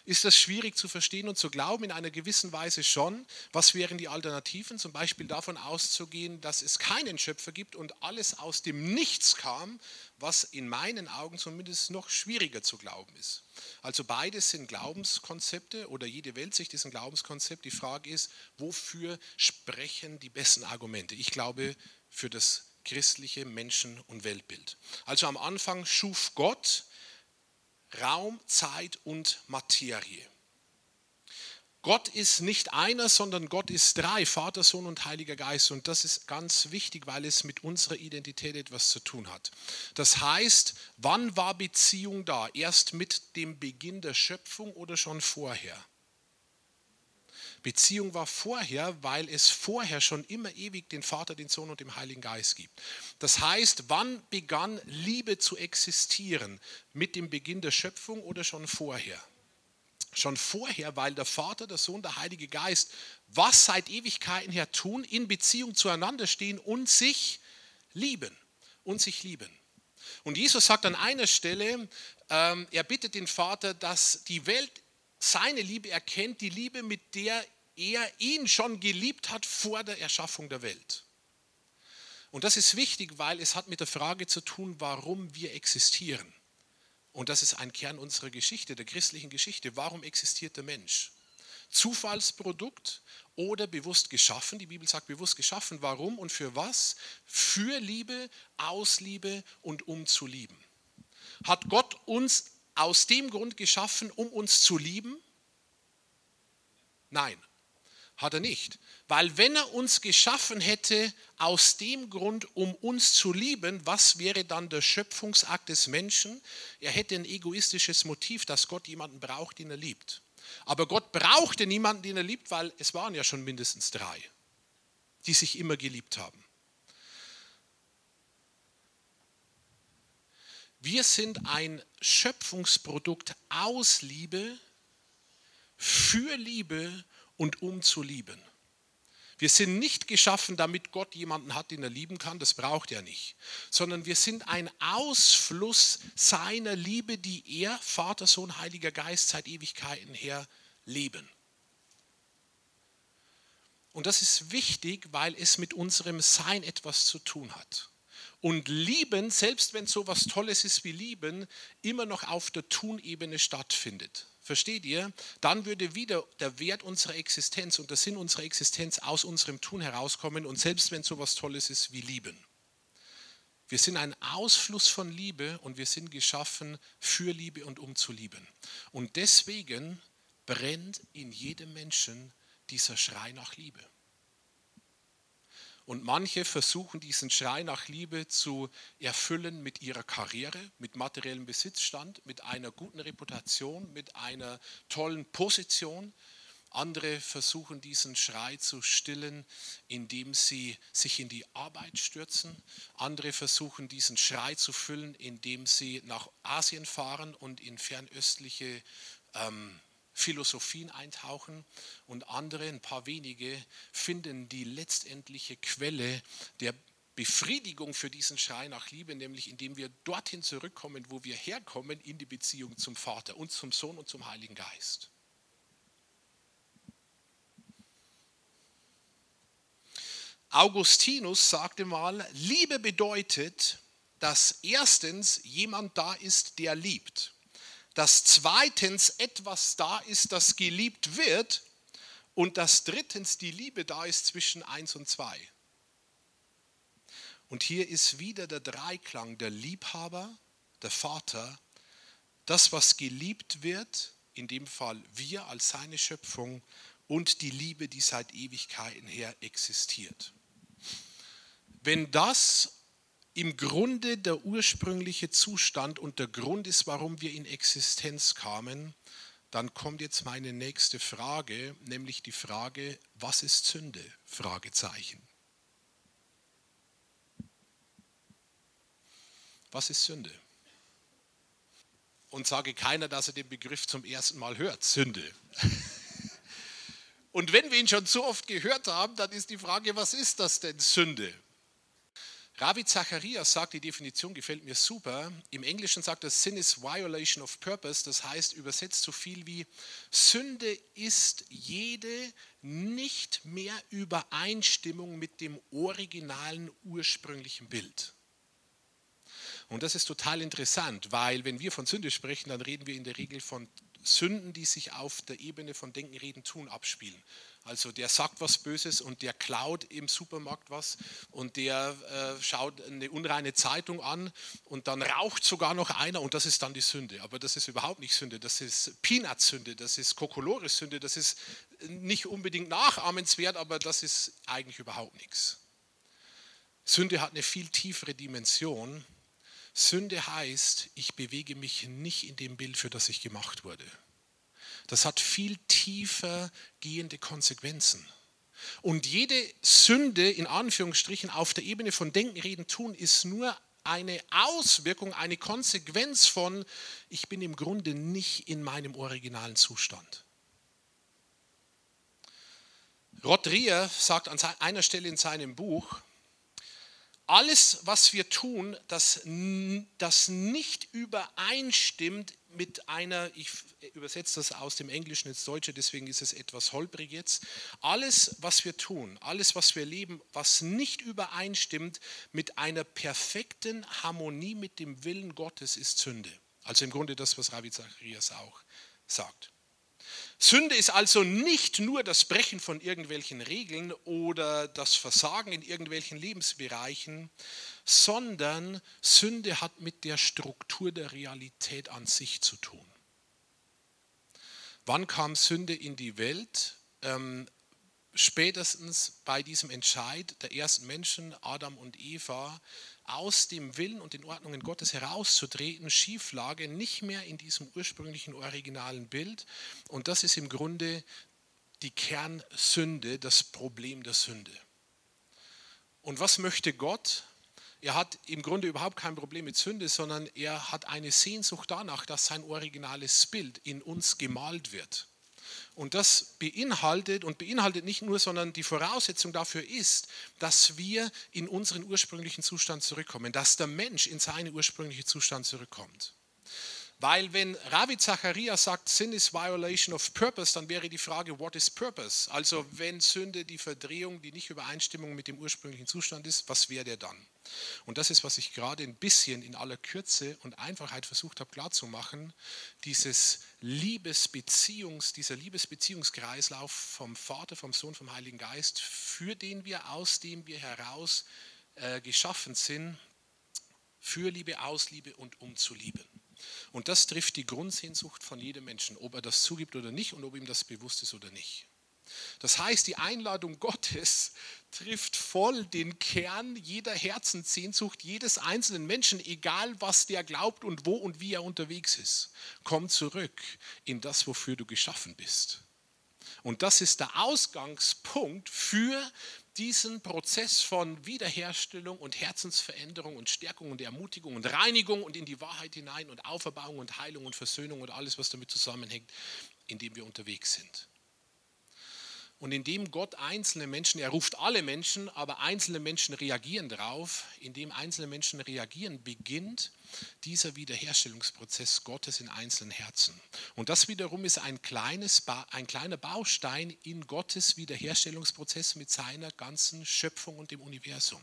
Ist das schwierig zu verstehen und zu glauben? In einer gewissen Weise schon. Was wären die Alternativen? Zum Beispiel davon auszugehen, dass es keinen Schöpfer gibt und alles aus dem Nichts kam, was in meinen Augen zumindest noch schwieriger zu glauben ist. Also beides sind Glaubenskonzepte oder jede Weltsicht ist ein Glaubenskonzept. Die Frage ist, wofür sprechen die besten Argumente? Ich glaube für das christliche Menschen- und Weltbild. Also am Anfang schuf Gott Raum, Zeit und Materie. Gott ist nicht einer, sondern Gott ist drei, Vater, Sohn und Heiliger Geist. Und das ist ganz wichtig, weil es mit unserer Identität etwas zu tun hat. Das heißt, wann war Beziehung da? Erst mit dem Beginn der Schöpfung oder schon vorher? Beziehung war vorher, weil es vorher schon immer ewig den Vater, den Sohn und den Heiligen Geist gibt. Das heißt, wann begann Liebe zu existieren? Mit dem Beginn der Schöpfung oder schon vorher? Schon vorher, weil der Vater, der Sohn, der Heilige Geist was seit Ewigkeiten her tun, in Beziehung zueinander stehen und sich lieben. Und sich lieben. Und Jesus sagt an einer Stelle, ähm, er bittet den Vater, dass die Welt seine Liebe erkennt, die Liebe, mit der er ihn schon geliebt hat vor der Erschaffung der Welt. Und das ist wichtig, weil es hat mit der Frage zu tun, warum wir existieren. Und das ist ein Kern unserer Geschichte, der christlichen Geschichte. Warum existiert der Mensch? Zufallsprodukt oder bewusst geschaffen? Die Bibel sagt bewusst geschaffen. Warum und für was? Für Liebe, aus Liebe und um zu lieben. Hat Gott uns aus dem Grund geschaffen, um uns zu lieben? Nein, hat er nicht. Weil wenn er uns geschaffen hätte aus dem Grund, um uns zu lieben, was wäre dann der Schöpfungsakt des Menschen? Er hätte ein egoistisches Motiv, dass Gott jemanden braucht, den er liebt. Aber Gott brauchte niemanden, den er liebt, weil es waren ja schon mindestens drei, die sich immer geliebt haben. Wir sind ein Schöpfungsprodukt aus Liebe, für Liebe und um zu lieben. Wir sind nicht geschaffen, damit Gott jemanden hat, den er lieben kann, das braucht er nicht, sondern wir sind ein Ausfluss seiner Liebe, die er, Vater, Sohn, Heiliger Geist, seit Ewigkeiten her leben. Und das ist wichtig, weil es mit unserem Sein etwas zu tun hat und Lieben, selbst wenn so etwas Tolles ist wie Lieben, immer noch auf der Tunebene stattfindet. Versteht ihr? Dann würde wieder der Wert unserer Existenz und der Sinn unserer Existenz aus unserem Tun herauskommen und selbst wenn so etwas Tolles ist wie Lieben. Wir sind ein Ausfluss von Liebe und wir sind geschaffen für Liebe und um zu lieben. Und deswegen brennt in jedem Menschen dieser Schrei nach Liebe. Und manche versuchen diesen Schrei nach Liebe zu erfüllen mit ihrer Karriere, mit materiellem Besitzstand, mit einer guten Reputation, mit einer tollen Position. Andere versuchen diesen Schrei zu stillen, indem sie sich in die Arbeit stürzen. Andere versuchen diesen Schrei zu füllen, indem sie nach Asien fahren und in fernöstliche ähm, Philosophien eintauchen und andere, ein paar wenige, finden die letztendliche Quelle der Befriedigung für diesen Schrei nach Liebe, nämlich indem wir dorthin zurückkommen, wo wir herkommen, in die Beziehung zum Vater und zum Sohn und zum Heiligen Geist. Augustinus sagte mal, Liebe bedeutet, dass erstens jemand da ist, der liebt dass zweitens etwas da ist, das geliebt wird und dass drittens die Liebe da ist zwischen 1 und 2. Und hier ist wieder der Dreiklang, der Liebhaber, der Vater, das, was geliebt wird, in dem Fall wir als seine Schöpfung und die Liebe, die seit Ewigkeiten her existiert. Wenn das im Grunde der ursprüngliche Zustand und der Grund ist, warum wir in Existenz kamen, dann kommt jetzt meine nächste Frage, nämlich die Frage, was ist Sünde? Fragezeichen. Was ist Sünde? Und sage keiner, dass er den Begriff zum ersten Mal hört, Sünde. Und wenn wir ihn schon so oft gehört haben, dann ist die Frage, was ist das denn Sünde? Ravi Zacharias sagt, die Definition gefällt mir super. Im Englischen sagt er, Sin is violation of purpose. Das heißt übersetzt so viel wie, Sünde ist jede nicht mehr Übereinstimmung mit dem originalen ursprünglichen Bild. Und das ist total interessant, weil wenn wir von Sünde sprechen, dann reden wir in der Regel von Sünden, die sich auf der Ebene von Denken, Reden, Tun abspielen. Also der sagt was Böses und der klaut im Supermarkt was und der äh, schaut eine unreine Zeitung an und dann raucht sogar noch einer und das ist dann die Sünde. Aber das ist überhaupt nicht Sünde, das ist Peanut-Sünde, das ist Kokolores-Sünde, das ist nicht unbedingt nachahmenswert, aber das ist eigentlich überhaupt nichts. Sünde hat eine viel tiefere Dimension Sünde heißt, ich bewege mich nicht in dem Bild, für das ich gemacht wurde. Das hat viel tiefer gehende Konsequenzen. Und jede Sünde, in Anführungsstrichen, auf der Ebene von Denken, Reden, Tun, ist nur eine Auswirkung, eine Konsequenz von, ich bin im Grunde nicht in meinem originalen Zustand. Rodrier sagt an einer Stelle in seinem Buch, alles, was wir tun, das, das nicht übereinstimmt mit einer, ich übersetze das aus dem Englischen ins Deutsche, deswegen ist es etwas holprig jetzt, alles, was wir tun, alles, was wir leben, was nicht übereinstimmt mit einer perfekten Harmonie mit dem Willen Gottes, ist Sünde. Also im Grunde das, was Rabbi Zacharias auch sagt. Sünde ist also nicht nur das Brechen von irgendwelchen Regeln oder das Versagen in irgendwelchen Lebensbereichen, sondern Sünde hat mit der Struktur der Realität an sich zu tun. Wann kam Sünde in die Welt? Ähm, spätestens bei diesem Entscheid der ersten Menschen, Adam und Eva, aus dem Willen und den Ordnungen Gottes herauszutreten, Schieflage, nicht mehr in diesem ursprünglichen originalen Bild. Und das ist im Grunde die Kernsünde, das Problem der Sünde. Und was möchte Gott? Er hat im Grunde überhaupt kein Problem mit Sünde, sondern er hat eine Sehnsucht danach, dass sein originales Bild in uns gemalt wird. Und das beinhaltet und beinhaltet nicht nur, sondern die Voraussetzung dafür ist, dass wir in unseren ursprünglichen Zustand zurückkommen, dass der Mensch in seinen ursprünglichen Zustand zurückkommt. Weil wenn Ravi Zacharias sagt, Sin is violation of purpose, dann wäre die Frage, what is purpose? Also wenn Sünde die Verdrehung, die Nicht-Übereinstimmung mit dem ursprünglichen Zustand ist, was wäre der dann? Und das ist, was ich gerade ein bisschen in aller Kürze und Einfachheit versucht habe klarzumachen. Dieses Liebesbeziehungs, dieser Liebesbeziehungskreislauf vom Vater, vom Sohn, vom Heiligen Geist, für den wir, aus dem wir heraus äh, geschaffen sind, für Liebe, aus Liebe und um zu lieben. Und das trifft die Grundsehnsucht von jedem Menschen, ob er das zugibt oder nicht und ob ihm das bewusst ist oder nicht. Das heißt, die Einladung Gottes trifft voll den Kern jeder Herzenssehnsucht jedes einzelnen Menschen, egal was der glaubt und wo und wie er unterwegs ist. Komm zurück in das, wofür du geschaffen bist. Und das ist der Ausgangspunkt für diesen Prozess von Wiederherstellung und Herzensveränderung und Stärkung und Ermutigung und Reinigung und in die Wahrheit hinein und Auferbauung und Heilung und Versöhnung und alles, was damit zusammenhängt, in dem wir unterwegs sind. Und indem Gott einzelne Menschen, er ruft alle Menschen, aber einzelne Menschen reagieren darauf, indem einzelne Menschen reagieren, beginnt dieser Wiederherstellungsprozess Gottes in einzelnen Herzen. Und das wiederum ist ein, kleines, ein kleiner Baustein in Gottes Wiederherstellungsprozess mit seiner ganzen Schöpfung und dem Universum.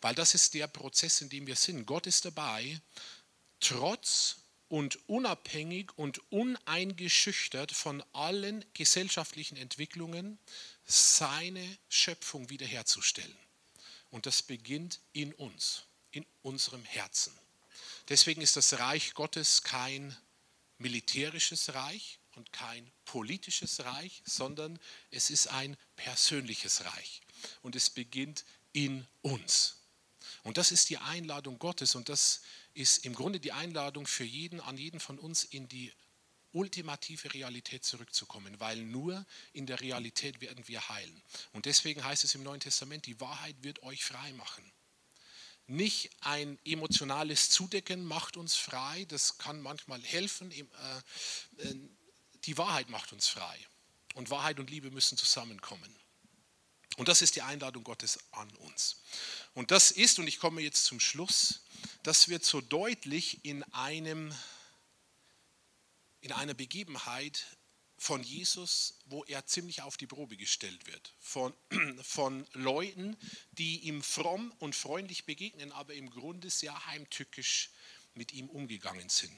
Weil das ist der Prozess, in dem wir sind. Gott ist dabei, trotz und unabhängig und uneingeschüchtert von allen gesellschaftlichen Entwicklungen seine Schöpfung wiederherzustellen. Und das beginnt in uns, in unserem Herzen. Deswegen ist das Reich Gottes kein militärisches Reich und kein politisches Reich, sondern es ist ein persönliches Reich. Und es beginnt in uns. Und das ist die Einladung Gottes und das ist im Grunde die Einladung für jeden, an jeden von uns in die ultimative Realität zurückzukommen, weil nur in der Realität werden wir heilen. Und deswegen heißt es im Neuen Testament, die Wahrheit wird euch frei machen. Nicht ein emotionales Zudecken macht uns frei, das kann manchmal helfen. Äh, äh, die Wahrheit macht uns frei. Und Wahrheit und Liebe müssen zusammenkommen. Und das ist die Einladung Gottes an uns. Und das ist, und ich komme jetzt zum Schluss, das wird so deutlich in, einem, in einer Begebenheit von Jesus, wo er ziemlich auf die Probe gestellt wird. Von, von Leuten, die ihm fromm und freundlich begegnen, aber im Grunde sehr heimtückisch mit ihm umgegangen sind.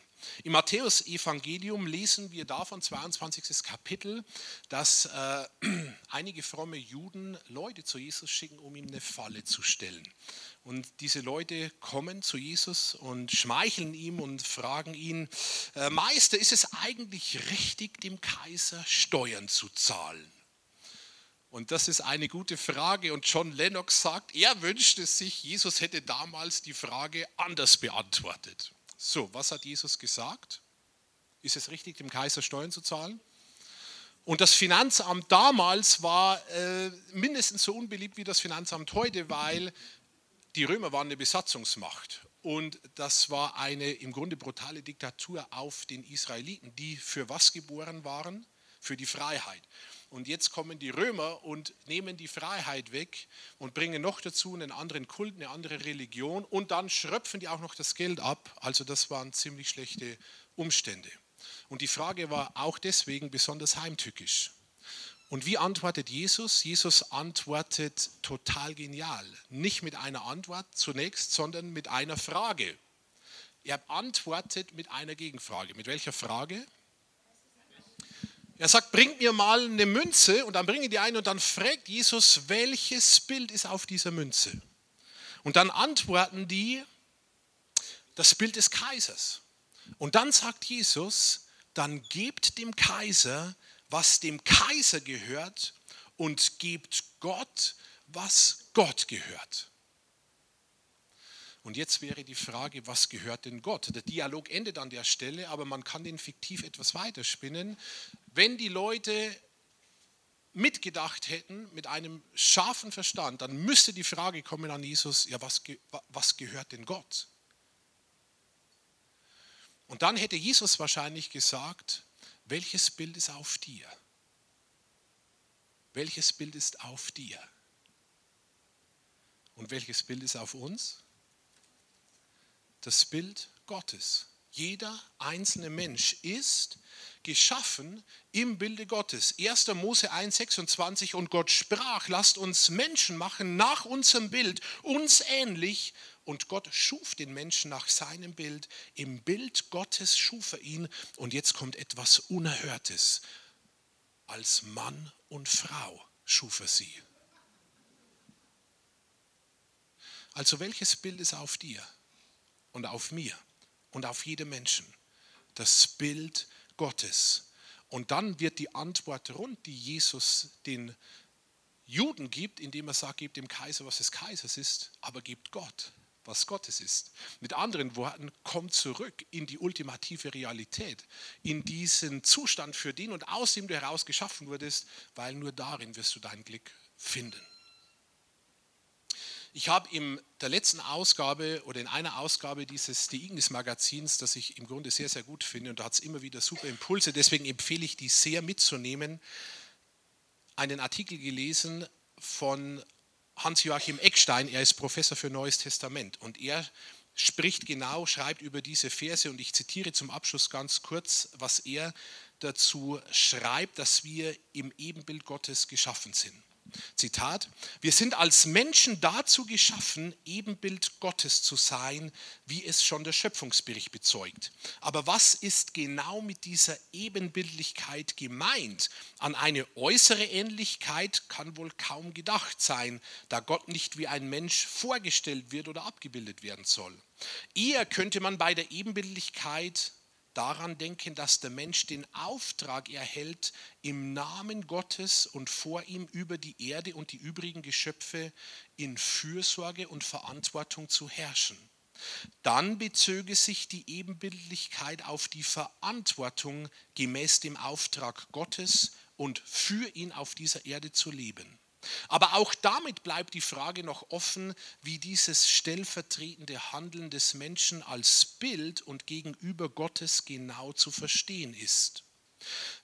Im Matthäus-Evangelium lesen wir davon, 22. Kapitel, dass äh, einige fromme Juden Leute zu Jesus schicken, um ihm eine Falle zu stellen. Und diese Leute kommen zu Jesus und schmeicheln ihm und fragen ihn, äh, Meister, ist es eigentlich richtig, dem Kaiser Steuern zu zahlen? Und das ist eine gute Frage. Und John Lennox sagt, er wünschte sich, Jesus hätte damals die Frage anders beantwortet. So, was hat Jesus gesagt? Ist es richtig, dem Kaiser Steuern zu zahlen? Und das Finanzamt damals war äh, mindestens so unbeliebt wie das Finanzamt heute, weil die Römer waren eine Besatzungsmacht. Und das war eine im Grunde brutale Diktatur auf den Israeliten, die für was geboren waren? Für die Freiheit. Und jetzt kommen die Römer und nehmen die Freiheit weg und bringen noch dazu einen anderen Kult, eine andere Religion und dann schröpfen die auch noch das Geld ab. Also das waren ziemlich schlechte Umstände. Und die Frage war auch deswegen besonders heimtückisch. Und wie antwortet Jesus? Jesus antwortet total genial. Nicht mit einer Antwort zunächst, sondern mit einer Frage. Er antwortet mit einer Gegenfrage. Mit welcher Frage? Er sagt, bringt mir mal eine Münze und dann bringen die ein und dann fragt Jesus, welches Bild ist auf dieser Münze? Und dann antworten die, das Bild des Kaisers. Und dann sagt Jesus, dann gebt dem Kaiser, was dem Kaiser gehört und gebt Gott, was Gott gehört. Und jetzt wäre die Frage, was gehört denn Gott? Der Dialog endet an der Stelle, aber man kann den fiktiv etwas weiterspinnen. Wenn die Leute mitgedacht hätten, mit einem scharfen Verstand, dann müsste die Frage kommen an Jesus, ja, was, was gehört denn Gott? Und dann hätte Jesus wahrscheinlich gesagt, welches Bild ist auf dir? Welches Bild ist auf dir? Und welches Bild ist auf uns? das Bild Gottes. Jeder einzelne Mensch ist geschaffen im Bilde Gottes. 1. Mose 1,26 und Gott sprach, lasst uns Menschen machen nach unserem Bild, uns ähnlich. Und Gott schuf den Menschen nach seinem Bild. Im Bild Gottes schuf er ihn. Und jetzt kommt etwas Unerhörtes. Als Mann und Frau schuf er sie. Also welches Bild ist auf dir? und auf mir und auf jedem Menschen. Das Bild Gottes. Und dann wird die Antwort rund, die Jesus den Juden gibt, indem er sagt, gebt dem Kaiser, was des Kaisers ist, aber gebt Gott, was Gottes ist. Mit anderen Worten, komm zurück in die ultimative Realität, in diesen Zustand, für den und aus dem du heraus geschaffen wurdest, weil nur darin wirst du dein Glück finden. Ich habe in der letzten Ausgabe oder in einer Ausgabe dieses The Ignis Magazins, das ich im Grunde sehr, sehr gut finde, und da hat es immer wieder super Impulse, deswegen empfehle ich die sehr mitzunehmen, einen Artikel gelesen von Hans-Joachim Eckstein, er ist Professor für Neues Testament und er spricht genau, schreibt über diese Verse und ich zitiere zum Abschluss ganz kurz, was er dazu schreibt, dass wir im Ebenbild Gottes geschaffen sind. Zitat, wir sind als Menschen dazu geschaffen, Ebenbild Gottes zu sein, wie es schon der Schöpfungsbericht bezeugt. Aber was ist genau mit dieser Ebenbildlichkeit gemeint? An eine äußere Ähnlichkeit kann wohl kaum gedacht sein, da Gott nicht wie ein Mensch vorgestellt wird oder abgebildet werden soll. Eher könnte man bei der Ebenbildlichkeit daran denken, dass der Mensch den Auftrag erhält, im Namen Gottes und vor ihm über die Erde und die übrigen Geschöpfe in Fürsorge und Verantwortung zu herrschen. Dann bezöge sich die Ebenbildlichkeit auf die Verantwortung gemäß dem Auftrag Gottes und für ihn auf dieser Erde zu leben. Aber auch damit bleibt die Frage noch offen, wie dieses stellvertretende Handeln des Menschen als Bild und gegenüber Gottes genau zu verstehen ist.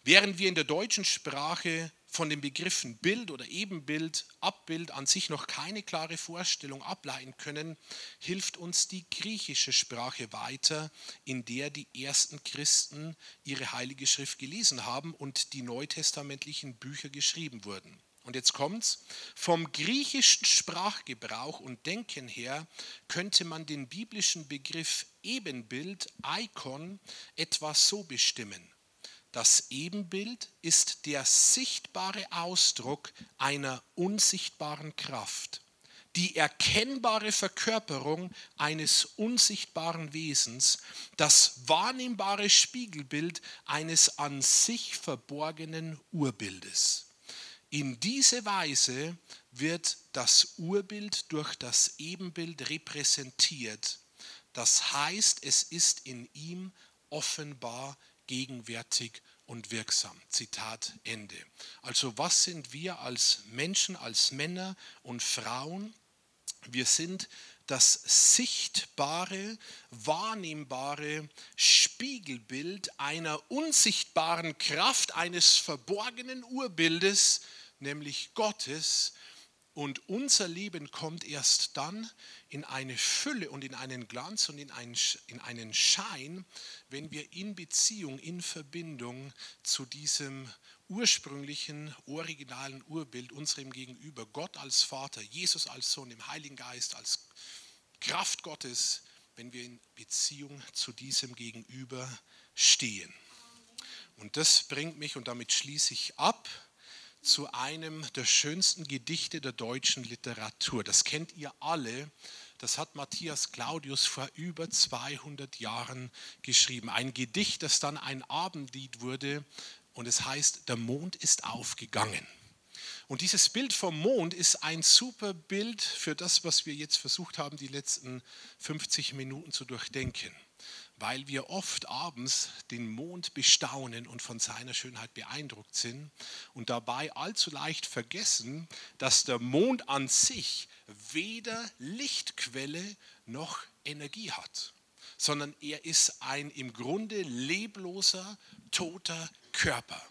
Während wir in der deutschen Sprache von den Begriffen Bild oder Ebenbild, Abbild an sich noch keine klare Vorstellung ableiten können, hilft uns die griechische Sprache weiter, in der die ersten Christen ihre heilige Schrift gelesen haben und die neutestamentlichen Bücher geschrieben wurden. Und jetzt kommt's. Vom griechischen Sprachgebrauch und Denken her könnte man den biblischen Begriff Ebenbild, Icon, etwas so bestimmen. Das Ebenbild ist der sichtbare Ausdruck einer unsichtbaren Kraft, die erkennbare Verkörperung eines unsichtbaren Wesens, das wahrnehmbare Spiegelbild eines an sich verborgenen Urbildes. In diese Weise wird das Urbild durch das Ebenbild repräsentiert. Das heißt, es ist in ihm offenbar gegenwärtig und wirksam. Zitat Ende. Also was sind wir als Menschen, als Männer und Frauen? Wir sind das sichtbare, wahrnehmbare Spiegelbild einer unsichtbaren Kraft, eines verborgenen Urbildes, nämlich Gottes. Und unser Leben kommt erst dann in eine Fülle und in einen Glanz und in einen, in einen Schein, wenn wir in Beziehung, in Verbindung zu diesem ursprünglichen, originalen Urbild unserem Gegenüber, Gott als Vater, Jesus als Sohn, im Heiligen Geist als Kraft Gottes, wenn wir in Beziehung zu diesem Gegenüber stehen. Und das bringt mich, und damit schließe ich ab, zu einem der schönsten Gedichte der deutschen Literatur. Das kennt ihr alle. Das hat Matthias Claudius vor über 200 Jahren geschrieben. Ein Gedicht, das dann ein Abendlied wurde und es heißt, der Mond ist aufgegangen. Und dieses Bild vom Mond ist ein super Bild für das, was wir jetzt versucht haben, die letzten 50 Minuten zu durchdenken weil wir oft abends den Mond bestaunen und von seiner Schönheit beeindruckt sind und dabei allzu leicht vergessen, dass der Mond an sich weder Lichtquelle noch Energie hat, sondern er ist ein im Grunde lebloser, toter Körper.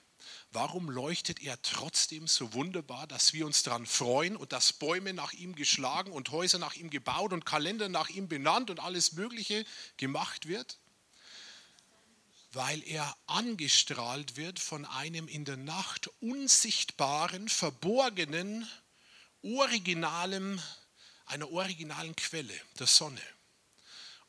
Warum leuchtet er trotzdem so wunderbar, dass wir uns daran freuen und dass Bäume nach ihm geschlagen und Häuser nach ihm gebaut und Kalender nach ihm benannt und alles Mögliche gemacht wird? Weil er angestrahlt wird von einem in der Nacht unsichtbaren, verborgenen, originalen, einer originalen Quelle, der Sonne.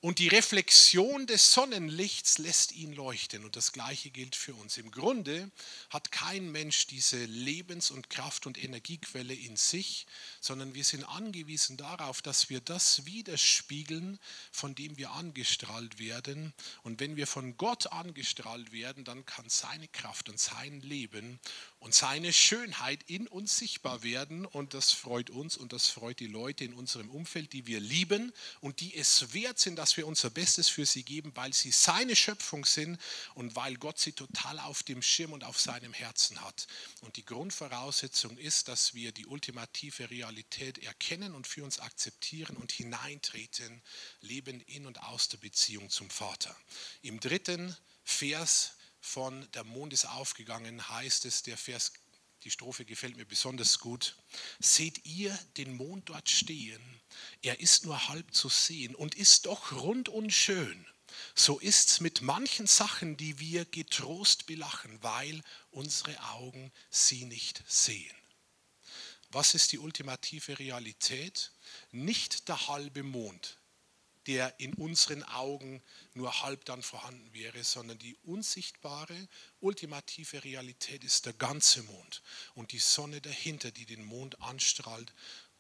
Und die Reflexion des Sonnenlichts lässt ihn leuchten. Und das Gleiche gilt für uns. Im Grunde hat kein Mensch diese Lebens- und Kraft- und Energiequelle in sich, sondern wir sind angewiesen darauf, dass wir das widerspiegeln, von dem wir angestrahlt werden. Und wenn wir von Gott angestrahlt werden, dann kann seine Kraft und sein Leben und seine Schönheit in uns sichtbar werden. Und das freut uns und das freut die Leute in unserem Umfeld, die wir lieben und die es wert sind, dass wir unser Bestes für sie geben, weil sie seine Schöpfung sind und weil Gott sie total auf dem Schirm und auf seinem Herzen hat. Und die Grundvoraussetzung ist, dass wir die ultimative Realität erkennen und für uns akzeptieren und hineintreten, leben in und aus der Beziehung zum Vater. Im dritten Vers von Der Mond ist aufgegangen heißt es, der Vers, die Strophe gefällt mir besonders gut. Seht ihr den Mond dort stehen? Er ist nur halb zu sehen und ist doch rund und schön. So ist's mit manchen Sachen, die wir getrost belachen, weil unsere Augen sie nicht sehen. Was ist die ultimative Realität? Nicht der halbe Mond, der in unseren Augen nur halb dann vorhanden wäre, sondern die unsichtbare, ultimative Realität ist der ganze Mond und die Sonne dahinter, die den Mond anstrahlt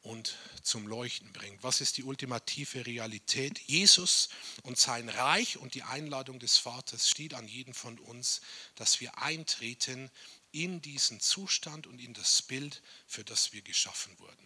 und zum Leuchten bringt. Was ist die ultimative Realität? Jesus und sein Reich und die Einladung des Vaters steht an jeden von uns, dass wir eintreten in diesen Zustand und in das Bild, für das wir geschaffen wurden.